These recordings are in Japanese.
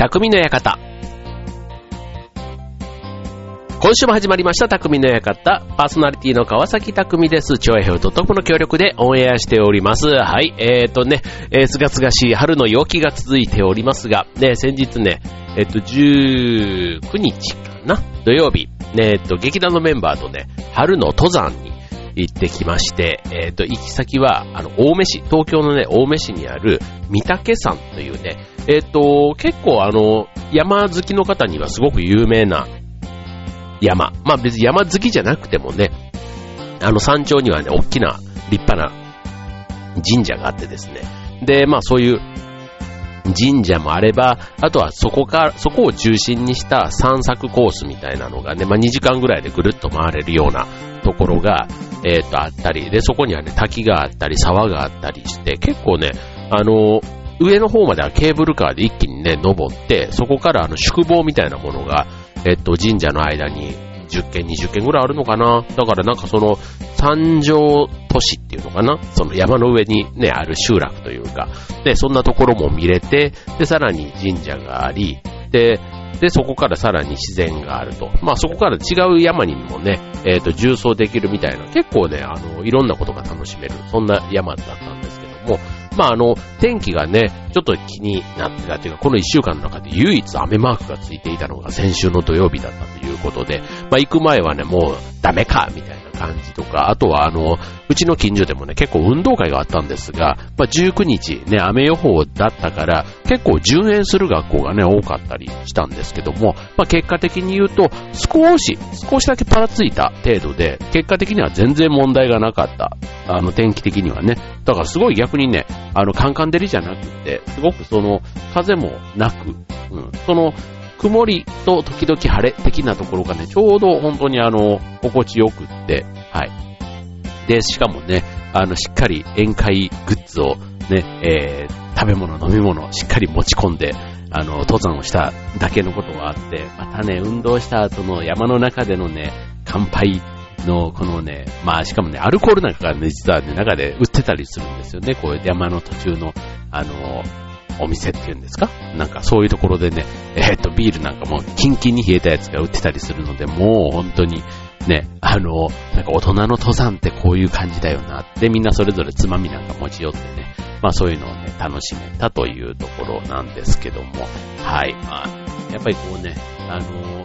匠の館。今週も始まりました、匠の館。パーソナリティの川崎匠です。超平洋トップの協力でオンエアしております。はい、えーとね、えー、すがすがしい春の陽気が続いておりますが、ね、先日ね、えっ、と、19日かな？土曜日、ね、えっ、と、劇団のメンバーとね、春の登山に行ってきまして、えっ、と、行き先は、あの、青梅市、東京のね、青梅市にある、三岳山というね、えっ、と、結構あの、山好きの方にはすごく有名な山。まあ別に山好きじゃなくてもね、あの山頂にはね、大きな立派な神社があってですね。で、まあそういう神社もあれば、あとはそこから、そこを中心にした散策コースみたいなのがね、まあ2時間ぐらいでぐるっと回れるようなところが、えっ、ー、と、あったり、で、そこにはね、滝があったり、沢があったりして、結構ね、あの、上の方まではケーブルカーで一気にね、登って、そこからあの宿坊みたいなものが、えっと、神社の間に10軒、20軒ぐらいあるのかな。だからなんかその、三条都市っていうのかな。その山の上にね、ある集落というか、で、そんなところも見れて、で、さらに神社があり、で、で、そこからさらに自然があると。まあそこから違う山にもね、えっ、ー、と、重走できるみたいな、結構ね、あの、いろんなことが楽しめる、そんな山だったんですけども、まああの、天気がね、ちょっと気になってたというか、この一週間の中で唯一雨マークがついていたのが先週の土曜日だったということで、まあ行く前はね、もうダメか、みたいな感じとか、あとはあの、うちの近所でもね、結構運動会があったんですが、まあ、19日ね、雨予報だったから、結構順延する学校がね、多かったりしたんですけども、まあ、結果的に言うと、少し、少しだけパラついた程度で、結果的には全然問題がなかった。あの、天気的にはね。だからすごい逆にね、あの、カンカン照りじゃなくて、すごくその、風もなく、うん、その、曇りと時々晴れ的なところがね、ちょうど本当にあの、心地よくって、はい。で、しかもね、あの、しっかり宴会グッズをね、えー、食べ物、飲み物、しっかり持ち込んで、あの、登山をしただけのことがあって、またね、運動した後の山の中でのね、乾杯の、このね、まあしかもね、アルコールなんかがね、実はね、中で売ってたりするんですよね。こういう山の途中の、あの、お店っていうんですか？なんかそういうところでね、えー、っと、ビールなんかもキンキンに冷えたやつが売ってたりするので、もう本当にね、あの、なんか大人の登山ってこういう感じだよなって、みんなそれぞれつまみなんか持ち寄ってね、まあそういうのをね、楽しめたというところなんですけども、はい、まあ、やっぱりこうね、あの、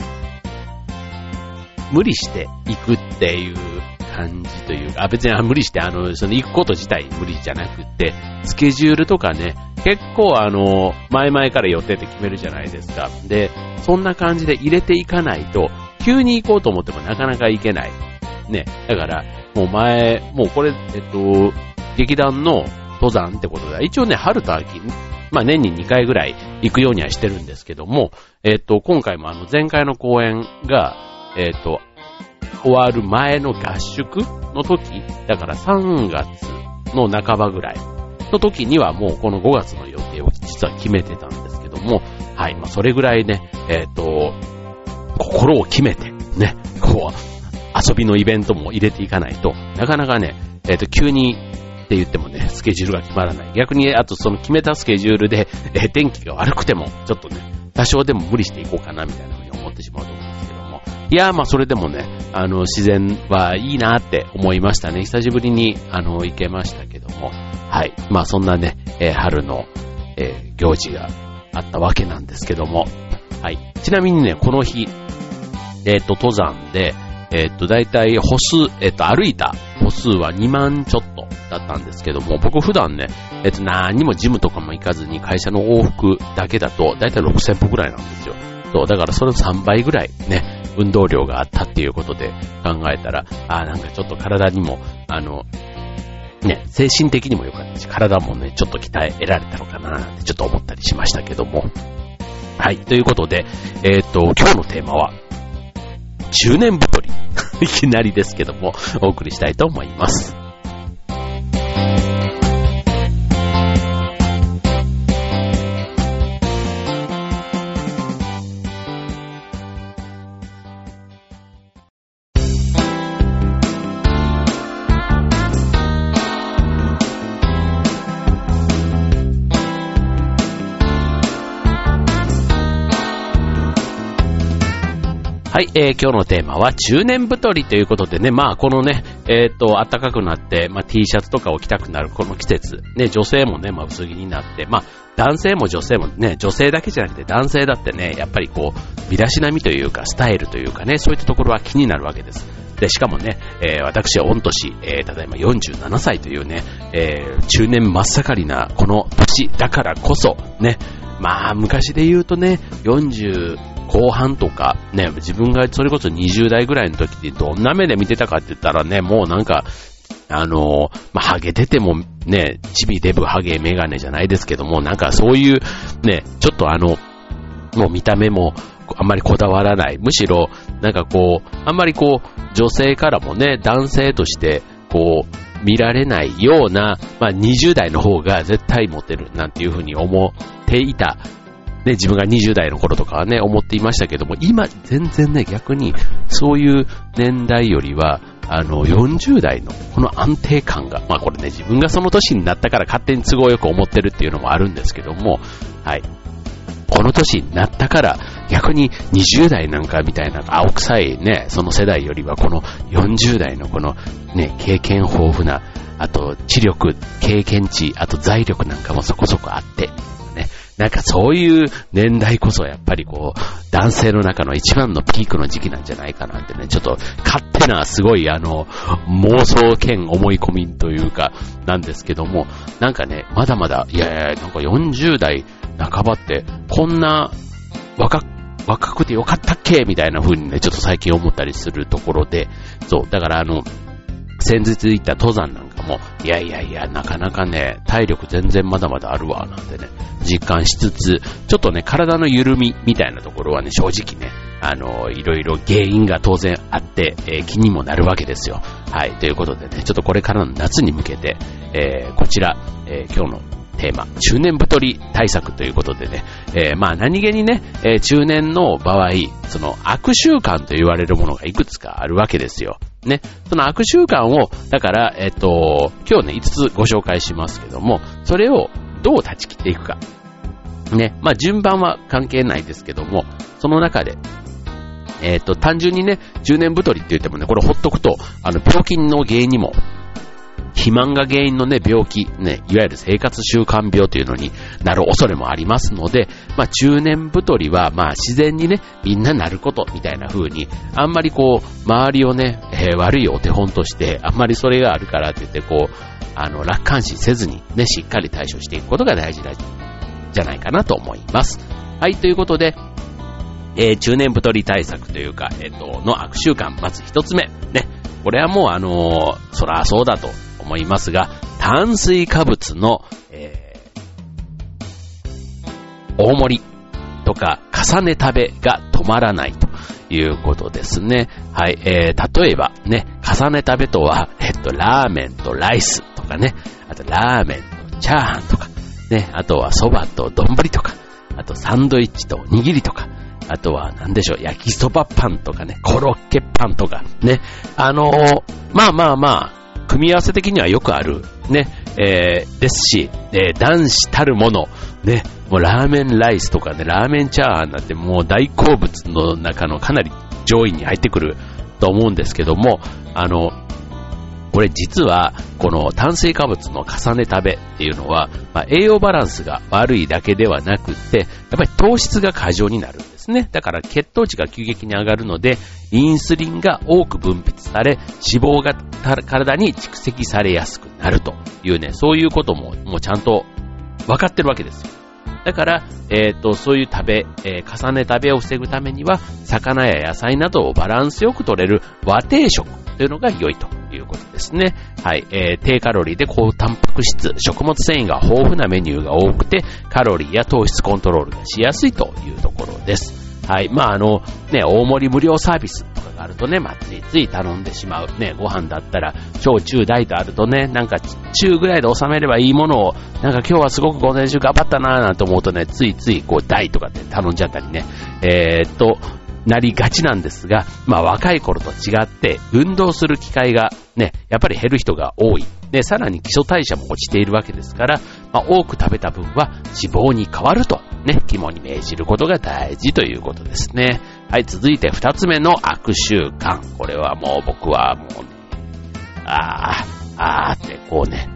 無理して行くっていう感じというか、あ別に無理して、あの、その行くこと自体無理じゃなくって、スケジュールとかね、結構あの、前々から予定って決めるじゃないですか。で、そんな感じで入れていかないと、急に行こうと思ってもなかなか行けない。ね。だから、もう前、もうこれ、えっと、劇団の登山ってことで、一応ね、春と秋、まあ年に2回ぐらい行くようにはしてるんですけども、えっと、今回もあの前回の公演が、えっと、終わる前の合宿の時、だから3月の半ばぐらいの時にはもうこの5月の予定を実は決めてたんですけども、はい、まあそれぐらいね、えっ、と、心を決めて、ね、こう、遊びのイベントも入れていかないと、なかなかね、えっ、と、急にって言ってもね、スケジュールが決まらない。逆に、あとその決めたスケジュールで、えー、天気が悪くても、ちょっとね、多少でも無理していこうかな、みたいな風に思ってしまうと思うんですけども。いやー、まあそれでもね、あの、自然はいいなって思いましたね。久しぶりに、あの、行けましたけども。はい。まあそんなね、えー、春の、えー、行事があったわけなんですけども。はい。ちなみにね、この日、えっ、と、登山で、えっ、と、だいたい歩数、えっ、と、歩いた歩数は2万ちょっとだったんですけども、僕普段ね、えっ、と、何もジムとかも行かずに会社の往復だけだと、だいたい6000歩ぐらいなんですよ。そう、だからそれの3倍ぐらいね、運動量があったっていうことで考えたら、あなんかちょっと体にも、あの、ね、精神的にも良かったし、体もね、ちょっと鍛えられたのかなってちょっと思ったりしましたけども。はい、ということで、えっ、ー、と、今日のテーマは、10年太り。いきなりですけども、お送りしたいと思います。はい、えー、今日のテーマは中年太りということでね、まあこのね、えっ、と、暖かくなって、まあ T シャツとかを着たくなるこの季節、ね、女性もね、まあ薄着になって、まあ男性も女性もね、女性だけじゃなくて男性だってね、やっぱりこう、身だしなみというか、スタイルというかね、そういったところは気になるわけです。で、しかもね、えー、私は御年、えー、ただいま47歳というね、えー、中年真っ盛りなこの年だからこそ、ね、まあ、昔で言うとね、40後半とか、ね、自分がそれこそ20代ぐらいの時ってどんな目で見てたかって言ったらね、もうなんか、あのまあ、ハゲててもね、チビデブハゲメガネじゃないですけども、なんかそういう、ね、ちょっとあの、もう見た目もあんまりこだわらない。むしろ、なんかこう、あんまりこう、女性からもね、男性として、こう、見られないような、まあ、20代の方が絶対モテるなんていうふうに思っていた。ね、自分が20代の頃とかはね、思っていましたけども、今、全然ね、逆に、そういう年代よりは、あの、40代のこの安定感が、まあこれね、自分がその年になったから勝手に都合よく思ってるっていうのもあるんですけども、はい。この年になったから、逆に20代なんかみたいな青臭いね、その世代よりはこの40代のこのね、経験豊富な、あと知力、経験値、あと財力なんかもそこそこあって、なんかそういう年代こそやっぱりこう、男性の中の一番のピークの時期なんじゃないかなってね、ちょっと勝手なすごいあの、妄想兼思い込みというか、なんですけども、なんかね、まだまだ、いやいや、なんか40代半ばって、こんな若若くてよかったっけ？みたいな風にね、ちょっと最近思ったりするところで、そう、だからあの、先日行った登山なんかも、いやいやいや、なかなかね、体力全然まだまだあるわ、なんてね、実感しつつ、ちょっとね、体の緩みみたいなところはね、正直ね、あの、いろいろ原因が当然あって、えー、気にもなるわけですよ。はい、ということでね、ちょっとこれからの夏に向けて、えー、こちら、えー、今日のテーマ、中年太り対策ということでね、えー、まあ何気にね、えー、中年の場合、その悪習慣と言われるものがいくつかあるわけですよ。ね。その悪習慣を、だから、えっ、と、今日ね、5つご紹介しますけども、それをどう断ち切っていくか。ね。まあ順番は関係ないですけども、その中で、えっ、と、単純にね、10年太りって言ってもね、これほっとくと、あの、病気の原因にも肥満が原因のね、病気、ね、いわゆる生活習慣病というのになる恐れもありますので、まあ中年太りは、まあ自然にね、みんななることみたいな風に、あんまりこう、周りをね、えー、悪いお手本として、あんまりそれがあるからって言って、こう、あの、楽観視せずにね、しっかり対処していくことが大事だ、じゃないかなと思います。はい、ということで、えー、中年太り対策というか、えっ、ー、と、の悪習慣、まず一つ目。ね。これはもうあのー、そらそうだと思いますが、炭水化物の、えー、大盛りとか重ね食べが止まらないということですね。はい、えー、例えばね、重ね食べとは、えっと、ラーメンとライスとかね、あとラーメンとチャーハンとか、ね、あとは蕎麦と丼とか、あとサンドイッチと握りとか、あとは何でしょう、焼きそばパンとかね、コロッケパンとか、ね、あのー、まあまあまあ、組み合わせ的にはよくある、ね、えー、ですし、えー、男子たるもの、ね、もうラーメンライスとかね、ラーメンチャーハンなんてもう大好物の中のかなり上位に入ってくると思うんですけども、あの、これ実は、この炭水化物の重ね食べっていうのは、まあ、栄養バランスが悪いだけではなくて、やっぱり糖質が過剰になるんですね。だから血糖値が急激に上がるので、インスリンが多く分泌され、脂肪が体に蓄積されやすくなるというね、そういうことももうちゃんと分かってるわけですよ。だから、えっ、と、そういう食べ、えー、重ね食べを防ぐためには、魚や野菜などをバランスよく取れる和定食というのが良いということですね。はい。えー、低カロリーで高タンパク質、食物繊維が豊富なメニューが多くて、カロリーや糖質コントロールがしやすいというところです。はい。まあ、あの、ね、大盛り無料サービスとかがあるとね、まあ、ついつい頼んでしまう。ね、ご飯だったら、小中大とあるとね、なんか中ぐらいで収めればいいものを、なんか今日はすごく午前中頑張ったなぁなんて思うとね、ついついこう大とかって頼んじゃったりね、えー、っと、なりがちなんですが、まあ若い頃と違って運動する機会がね、やっぱり減る人が多い。で、さらに基礎代謝も落ちているわけですから、まあ多く食べた分は脂肪に変わるとね、肝に銘じることが大事ということですね。はい、続いて二つ目の悪習慣。これはもう僕はもうね、あー、あーってこうね、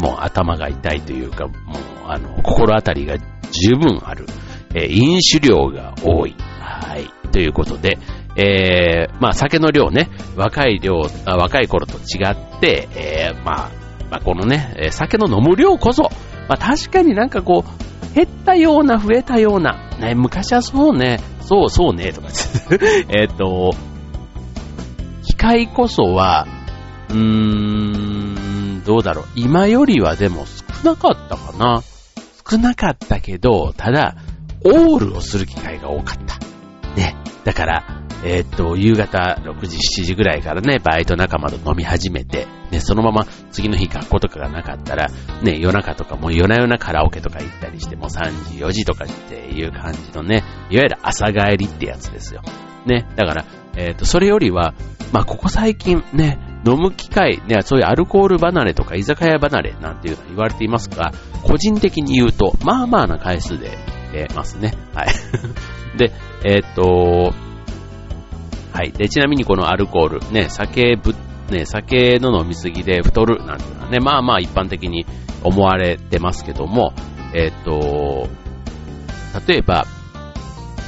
もう頭が痛いというか、もうあの、心当たりが十分ある、えー、飲酒量が多い。はい。ということで、えー、まあ酒の量ね、若い量、若い頃と違って、えー、まあ、まあこのね、酒の飲む量こそ、まあ確かになんかこう、減ったような、増えたような、ね、昔はそうね、そうそうね、とか、えっと、機械こそは、うーん、どうだろう。今よりはでも少なかったかな。少なかったけど、ただ、オールをする機会が多かった。ね。だから、えー、っと、夕方6時、7時ぐらいからね、バイト仲間と飲み始めて、ね、そのまま次の日学校とかがなかったら、ね、夜中とかもう夜な夜なカラオケとか行ったりして、もう3時、4時とかっていう感じのね、いわゆる朝帰りってやつですよ。ね、だから、えー、っと、それよりは、まあ、ここ最近ね、飲む機会、ね、そういうアルコール離れとか居酒屋離れなんていうのは言われていますが、個人的に言うと、まあまあな回数で、え、ますね。はい。で、えー、っと、はい。で、ちなみにこのアルコール、ね、酒ぶ、ね、酒の飲みすぎで太るなんていうのはね、まあまあ一般的に思われてますけども、えっ、と、例えば、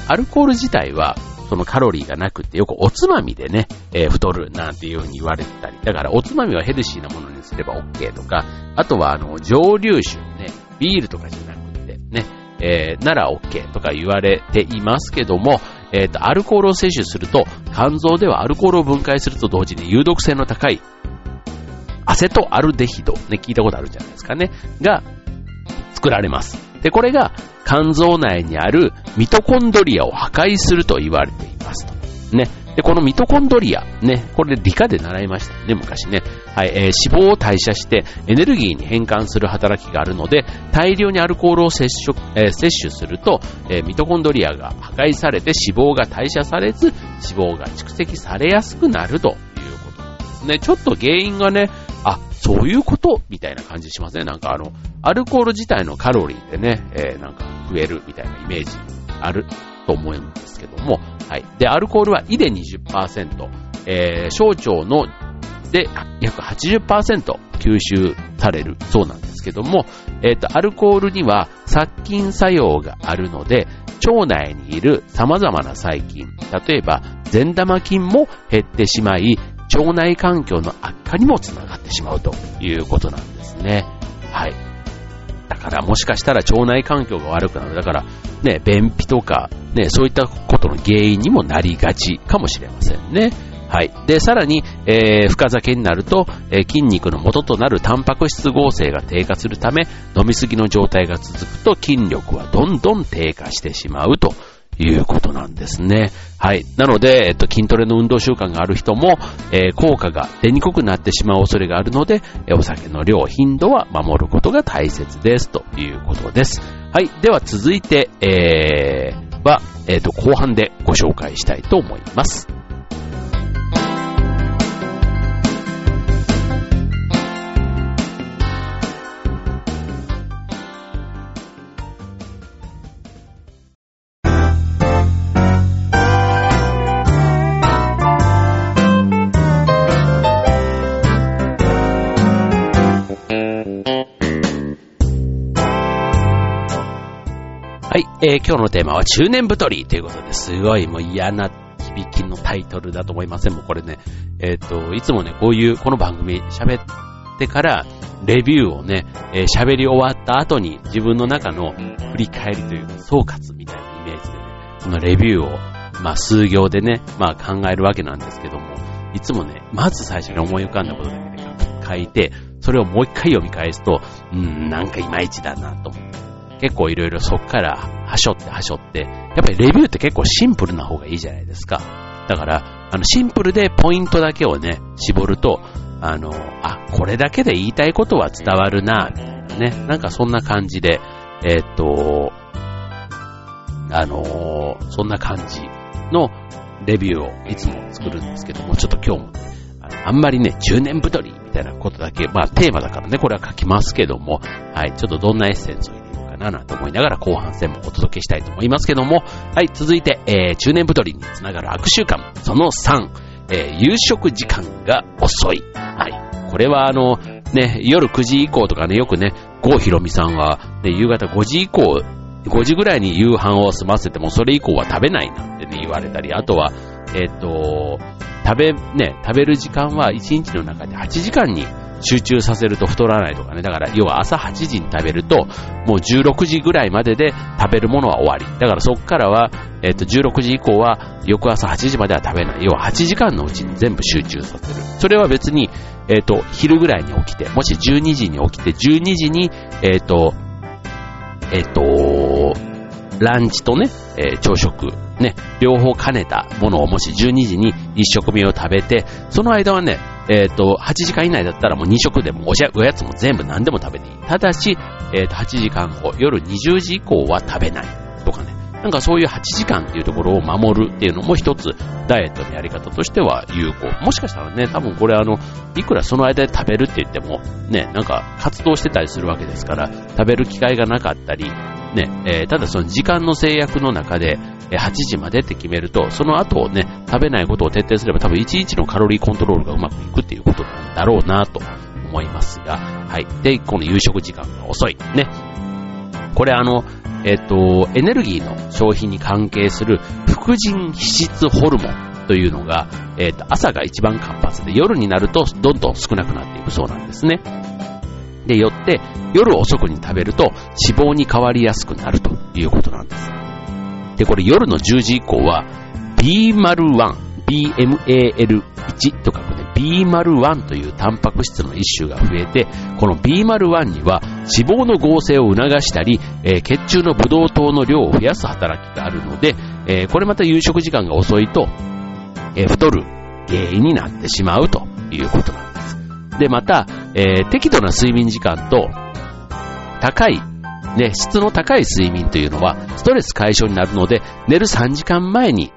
アルコール自体は、そのカロリーがなくって、よくおつまみでね、えー、太るなんていう風に言われてたり、だからおつまみはヘルシーなものにすれば OK とか、あとはあの、蒸留酒ね、ビールとかじゃなくてね、えー、なら OK とか言われていますけども、えっ、ー、と、アルコールを摂取すると、肝臓ではアルコールを分解すると同時に有毒性の高い、アセトアルデヒド、ね、聞いたことあるじゃないですかね、が作られます。で、これが肝臓内にあるミトコンドリアを破壊すると言われていますと。ね。で、このミトコンドリア、ね、これ理科で習いましたね、昔ね。はい、えー、脂肪を代謝してエネルギーに変換する働きがあるので、大量にアルコールを摂取,、えー、摂取すると、えー、ミトコンドリアが破壊されて脂肪が代謝されず、脂肪が蓄積されやすくなるということなんですね。ちょっと原因がね、あ、そういうことみたいな感じしますね。なんかあの、アルコール自体のカロリーでね、えー、なんか増えるみたいなイメージある？と思うんですけども、はい。で、アルコールは胃で20%、えー、小腸ので約80%吸収されるそうなんですけども、えっ、ー、と、アルコールには殺菌作用があるので、腸内にいる様々な細菌、例えば善玉菌も減ってしまい、腸内環境の悪化にもつながってしまうということなんですね。はい。だからもしかしたら腸内環境が悪くなる。だからね、便秘とか、ね、そういったことの原因にもなりがちかもしれませんね。はい。で、さらに、えー、深酒になると、えー、筋肉の元となるタンパク質合成が低下するため、飲みすぎの状態が続くと筋力はどんどん低下してしまうということなんですね。はい。なので、えっと、筋トレの運動習慣がある人も、えー、効果が出にくくなってしまう恐れがあるので、えお酒の量、頻度は守ることが大切です。ということです。はい。では続いて、えー、は、えっ、と、後半でご紹介したいと思います。えー、今日のテーマは中年太りということですごいもう嫌な響きのタイトルだと思いません？もうこれね、えっ、ー、と、いつもね、こういう、この番組喋ってから、レビューをね、えー、喋り終わった後に自分の中の振り返りというか総括みたいなイメージでね、そのレビューを、まあ数行でね、まあ考えるわけなんですけども、いつもね、まず最初に思い浮かんだことだけで書いて、それをもう一回読み返すと、うん、なんかいまいちだなと思って。結構いろいろそっからはしょってはしょって、やっぱりレビューって結構シンプルな方がいいじゃないですか。だから、あの、シンプルでポイントだけをね、絞ると、あの、あ、これだけで言いたいことは伝わるな、みたいなね。なんかそんな感じで、えー、っと、あのそんな感じのレビューをいつも作るんですけども、ちょっと今日もね、あんまりね、中年太りみたいなことだけ、まあテーマだからね、これは書きますけども、はい、ちょっとどんなエッセンスをななんて思いながら後半戦もお届けしたいと思いますけども、はい、続いて、えー、中年太りにつながる悪習慣、その3、えー、夕食時間が遅い。はい。これはあの、ね、夜9時以降とかね、よくね、郷ひろみさんは、ね、夕方5時以降、5時ぐらいに夕飯を済ませても、それ以降は食べないなんてね、言われたり、あとは、えっ、ー、と、食べ、ね、食べる時間は1日の中で8時間に集中させると太らないとかね。だから、要は朝8時に食べると、もう16時ぐらいまでで食べるものは終わり。だからそこからは、えっ、と、16時以降は、翌朝8時までは食べない。要は8時間のうちに全部集中させる。それは別に、えっ、と、昼ぐらいに起きて、もし12時に起きて、12時に、えっ、と、えっ、と、ランチとね、えー、朝食、ね、両方兼ねたものをもし12時に1食目を食べて、その間はね、えっ、ー、と、8時間以内だったらもう2食でもおおやつも全部何でも食べていい。ただし、えっ、ー、と、8時間後、夜20時以降は食べないとかね。なんかそういう8時間っていうところを守るっていうのも一つダイエットのやり方としては有効。もしかしたらね、多分これあの、いくらその間で食べるって言っても、ね、なんか活動してたりするわけですから、食べる機会がなかったり、ね、えー、ただその時間の制約の中で、8時までって決めると、その後ね、食べないことを徹底すれば多分1日のカロリーコントロールがうまくいくっていうことなんだろうなと思いますが、はい。で、この夕食時間が遅い。ね。これあの、えっ、と、エネルギーの消費に関係する副腎脂質ホルモンというのが、えっ、と、朝が一番活発で夜になるとどんどん少なくなっていくそうなんですね。で、よって、夜遅くに食べると脂肪に変わりやすくなるということなんです。で、これ夜の10時以降は B01、BMAL1 とかね、B01 というタンパク質の一種が増えて、この B01 には脂肪の合成を促したり、えー、血中のブドウ糖の量を増やす働きがあるので、えー、これまた夕食時間が遅いと、えー、太る原因になってしまうということなんです。で、また、え、適度な睡眠時間と、高い、ね、質の高い睡眠というのは、ストレス解消になるので、寝る3時間前に、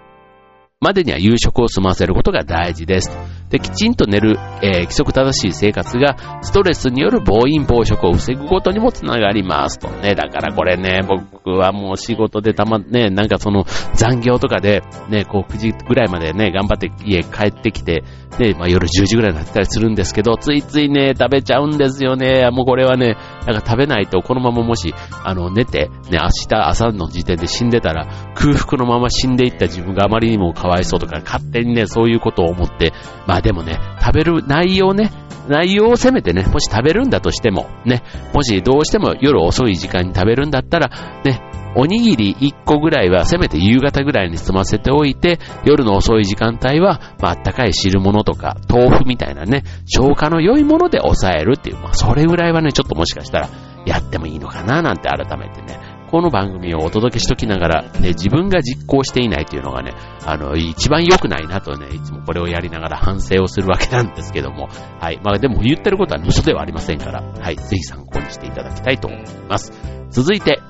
までには夕食を済ませることが大事です。で、きちんと寝る、えー、規則正しい生活が、ストレスによる暴飲暴食を防ぐことにもつながりますとね。だからこれね、僕はもう仕事でたま、ね、なんかその残業とかで、ね、こう9時ぐらいまでね、頑張って家帰ってきて、ね、まあ夜10時ぐらいになってたりするんですけど、ついついね、食べちゃうんですよね。もうこれはね、なんか食べないと、このままもし、あの、寝て、ね、明日朝の時点で死んでたら、空腹のまま死んでいった自分があまりにもかわいそうとか、勝手にね、そういうことを思って、まあでもね、食べる内容ね、内容をせめてね、もし食べるんだとしても、ね、もしどうしても夜遅い時間に食べるんだったら、ね、おにぎり1個ぐらいはせめて夕方ぐらいに済ませておいて、夜の遅い時間帯は、まあ、ったかい汁物とか、豆腐みたいなね、消化の良いもので抑えるっていう、まあ、それぐらいはね、ちょっともしかしたら、やってもいいのかななんて改めてね、この番組をお届けしときながら、ね、自分が実行していないというのがね、あの、一番良くないなとね、いつもこれをやりながら反省をするわけなんですけども、はい。まあでも言ってることは嘘ではありませんから、はい。ぜひ参考にしていただきたいと思います。続いて、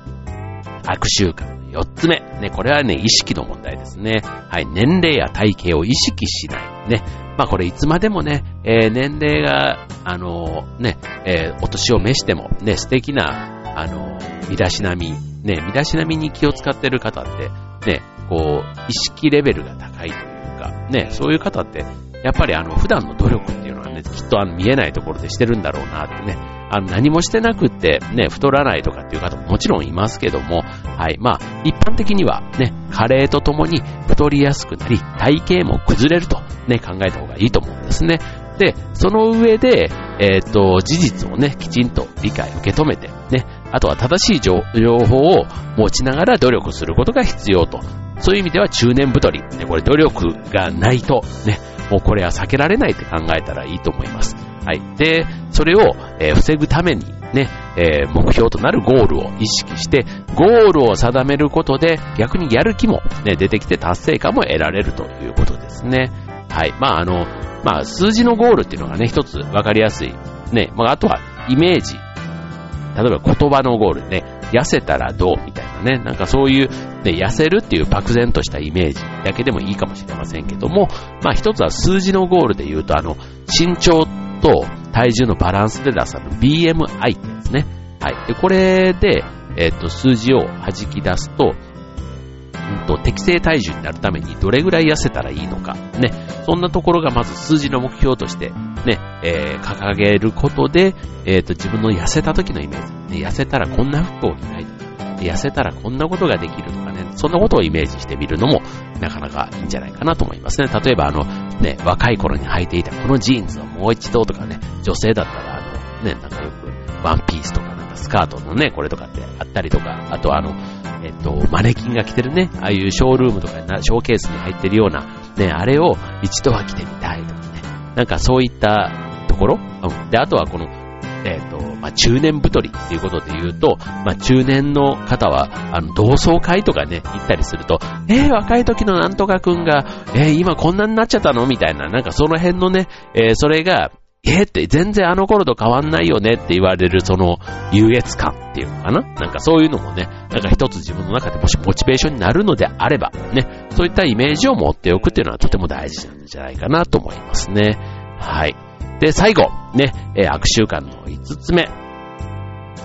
悪習慣4つ目。ね、これはね、意識の問題ですね。はい。年齢や体型を意識しない。ね。まあこれいつまでもね、えー、年齢が、あのー、ね、えー、お年を召しても、ね、素敵な、あの身だしなみ、ね、身だしなみに気を使ってる方って、ね、こう、意識レベルが高いというか、ね、そういう方って、やっぱりあの、普段の努力っていうのはね、きっとあの、見えないところでしてるんだろうなってね、あの、何もしてなくって、ね、太らないとかっていう方ももちろんいますけども、はい、まあ、一般的にはね、加齢とともに太りやすくなり、体型も崩れるとね、考えた方がいいと思うんですね。で、その上で、えっ、ー、と、事実をね、きちんと理解、受け止めて、ね、あとは正しい情報を持ちながら努力することが必要と。そういう意味では中年太り。ね、これ努力がないと、ね、もうこれは避けられないって考えたらいいと思います。はい。で、それを、えー、防ぐために、ね、えー、目標となるゴールを意識して、ゴールを定めることで、逆にやる気も、ね、出てきて達成感も得られるということですね。はい。まあ、あの、まあ、数字のゴールっていうのがね、一つわかりやすい。ね、まあ、あとは、イメージ。例えば言葉のゴールね、痩せたらどうみたいなね、なんかそういう、ね、痩せるっていう漠然としたイメージだけでもいいかもしれませんけども、まあ一つは数字のゴールで言うと、あの、身長と体重のバランスで出される BMI ってやつね。はい。で、これで、えっ、と、数字を弾き出すと、んと、適正体重になるためにどれぐらい痩せたらいいのか、ね、そんなところがまず数字の目標として、ね、えー、掲げることで、えっ、と、自分の痩せた時のイメージ、ね、痩せたらこんな服を着ないとか、痩せたらこんなことができるとかね、そんなことをイメージしてみるのも、なかなかいいんじゃないかなと思いますね。例えばあの、ね、若い頃に履いていたこのジーンズをもう一度とかね、女性だったらあの、ね、なんかよく、ワンピースとかカートのね、これとかってあったりとか、あとあの、えっと、マネキンが着てるね、ああいうショールームとかショーケースに入ってるような、ね、あれを一度は着てみたいとかね、なんかそういったところ、うん、で、あとはこの、えっ、と、まあ、中年太りっていうことで言うと、まあ、中年の方は、あの、同窓会とかね、行ったりすると、えー、若い時のなんとかくんが、えー、今こんなになっちゃったの？みたいな、なんかその辺のね、えー、それが、え、って全然あの頃と変わんないよねって言われるその優越感っていうのかな？なんかそういうのもね、なんか一つ自分の中でもしモチベーションになるのであれば、ね、そういったイメージを持っておくっていうのはとても大事なんじゃないかなと思いますね。はい。で、最後、ね、え、悪習慣の5つ目。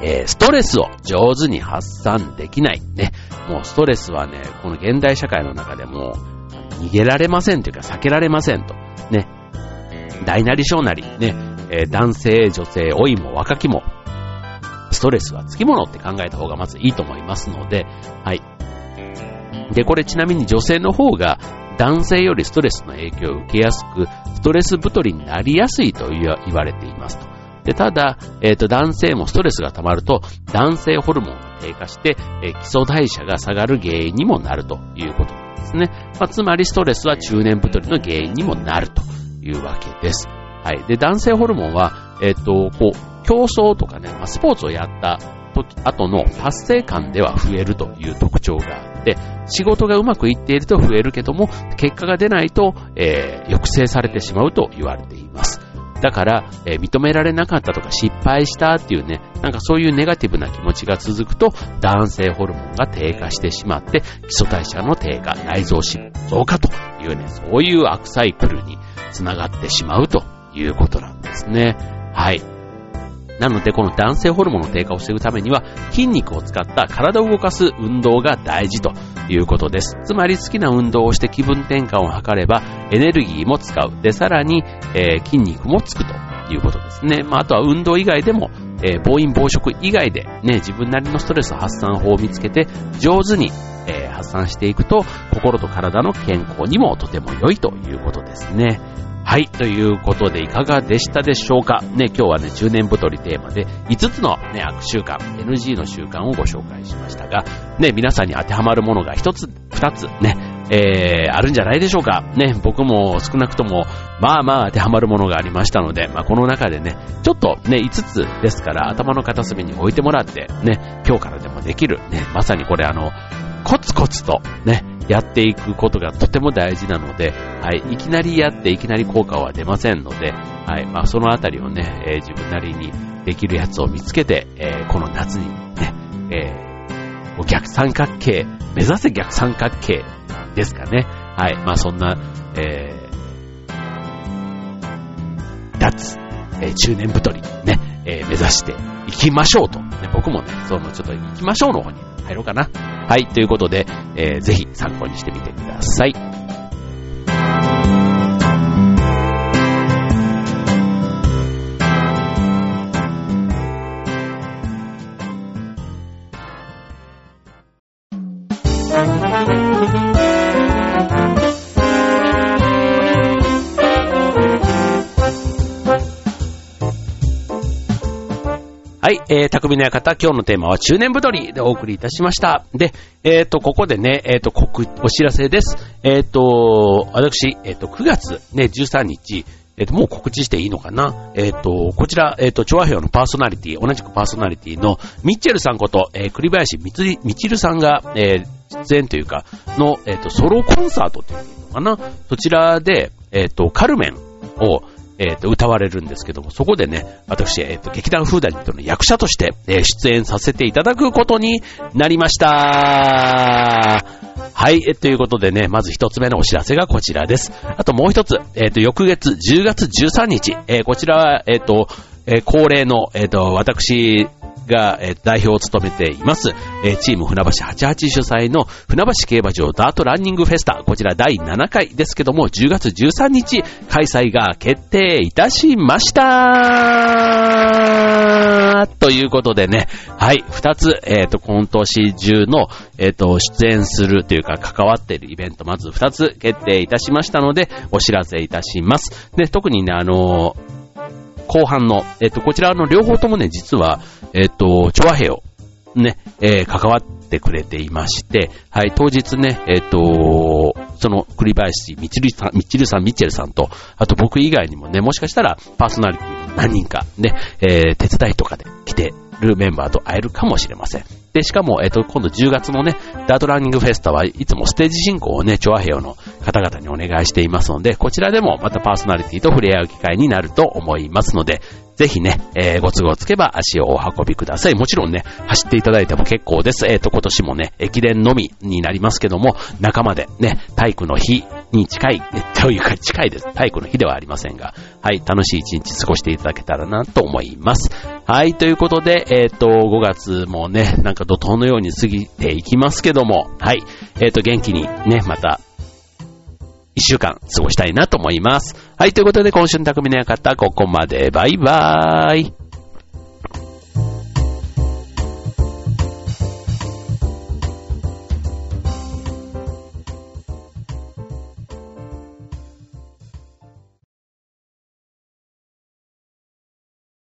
えー、ストレスを上手に発散できない。ね。もうストレスはね、この現代社会の中でも逃げられませんというか避けられませんと。ね。大なり小なり、ね、えー、男性、女性、老いも若きも、ストレスはつきものって考えた方がまずいいと思いますので、はい。で、これちなみに女性の方が男性よりストレスの影響を受けやすく、ストレス太りになりやすいと言われていますと。でただ、えっ、ー、と、男性もストレスが溜まると、男性ホルモンが低下して、えー、基礎代謝が下がる原因にもなるということなんですね。まあ、つまり、ストレスは中年太りの原因にもなるというわけです。はい。で、男性ホルモンは、えっ、ー、と、こう、競争とかね、まあ、スポーツをやった時、後の達成感では増えるという特徴があって、仕事がうまくいっていると増えるけども、結果が出ないと、えー、抑制されてしまうと言われています。だから、えー、認められなかったとか失敗したっていうね、なんかそういうネガティブな気持ちが続くと、男性ホルモンが低下してしまって、基礎代謝の低下、内臓脂肪増加というね、そういう悪サイクルにつながってしまうということなんですね。はい。なので、この男性ホルモンの低下を防ぐためには、筋肉を使った体を動かす運動が大事ということです。つまり好きな運動をして気分転換を図れば、エネルギーも使う。で、さらに、えー、筋肉もつくということですね。まあ、あとは運動以外でも、えー、暴飲暴食以外でね、自分なりのストレス発散法を見つけて、上手に、えー、発散していくと、心と体の健康にもとても良いということですね。はい。ということで、いかがでしたでしょうか？ね、今日はね、中年太りテーマで、5つのね、悪習慣、NG の習慣をご紹介しましたが、ね、皆さんに当てはまるものが1つ、2つ、ね、えー、あるんじゃないでしょうか？ね、僕も少なくとも、まあまあ当てはまるものがありましたので、まあこの中でね、ちょっとね、5つですから、頭の片隅に置いてもらって、ね、今日からでもできる、ね、まさにこれあの、コツコツと、ね、やっていくことがとても大事なので、はい、いきなりやっていきなり効果は出ませんので、はい、まあそのあたりをね、えー、自分なりにできるやつを見つけて、えー、この夏にね、えー、逆三角形、目指せ逆三角形ですかね。はい、まあそんな、えー、脱、え、中年太り、ね、え、目指していきましょうと。ね、僕もね、そのちょっと行きましょうの方に入ろうかな。はい、ということで、えー、ぜひ参考にしてみてください。はい、えー、匠の館、今日のテーマは中年太りでお送りいたしました。で、えっ、ー、と、ここでね、えっ、ー、と、お知らせです。えっ、ー、と、私、えっ、と、9月ね、13日、えっ、と、もう告知していいのかな？えっ、と、こちら、えっ、と、調和表のパーソナリティ、同じくパーソナリティのミッチェルさんこと、え栗林みつ、みちるさんが、え出演というか、の、えっ、と、ソロコンサートっていうのかな？そちらで、えっ、と、カルメンを、えっ、ー、と、歌われるんですけども、そこでね、私、えっ、ー、と、劇団フーダニットの役者として、えー、出演させていただくことになりました。はい、えということでね、まず一つ目のお知らせがこちらです。あともう一つ、えっ、と、翌月10月13日、えこちらは、えっ、と、え恒例の、えっ、と、私が、え、代表を務めています、え、チーム船橋88主催の船橋競馬場ダートランニングフェスタ、こちら第7回ですけども、10月13日開催が決定いたしました。ということでね、はい、2つ、えっ、ー、と、今年中の、えっ、ー、と、出演するというか関わっているイベント、まず2つ決定いたしましたので、お知らせいたします。で、特にね、あのー後半の、えっと、こちらの両方ともね、実は、えっと、チョアヘヨ、ね、えー、関わってくれていまして、はい、当日ね、えっと、その栗林みちるさん、みちるさん、みちるさんと、あと僕以外にもね、もしかしたらパーソナリティ何人かね、えー、手伝いとかで来てるメンバーと会えるかもしれません。で、しかも、えっ、と、今度10月のね、ダートランニングフェスタはいつもステージ進行をね、チョアヘヨの方々にお願いしていますので、こちらでもまたパーソナリティと触れ合う機会になると思いますので、ぜひね、えー、ご都合つけば足をお運びください。もちろんね、走っていただいても結構です。えっ、ー、と、今年もね、駅伝のみになりますけども、仲間でね、体育の日に近い、というか近いです。体育の日ではありませんが、はい、楽しい一日過ごしていただけたらなと思います。はい、ということで、えっ、ー、と、5月もね、なんか怒涛のように過ぎていきますけども、はい、えっ、と、元気にね、また、一週間過ごしたいなと思います。はい、ということで今週の匠の館、ここまで。バイバーイ。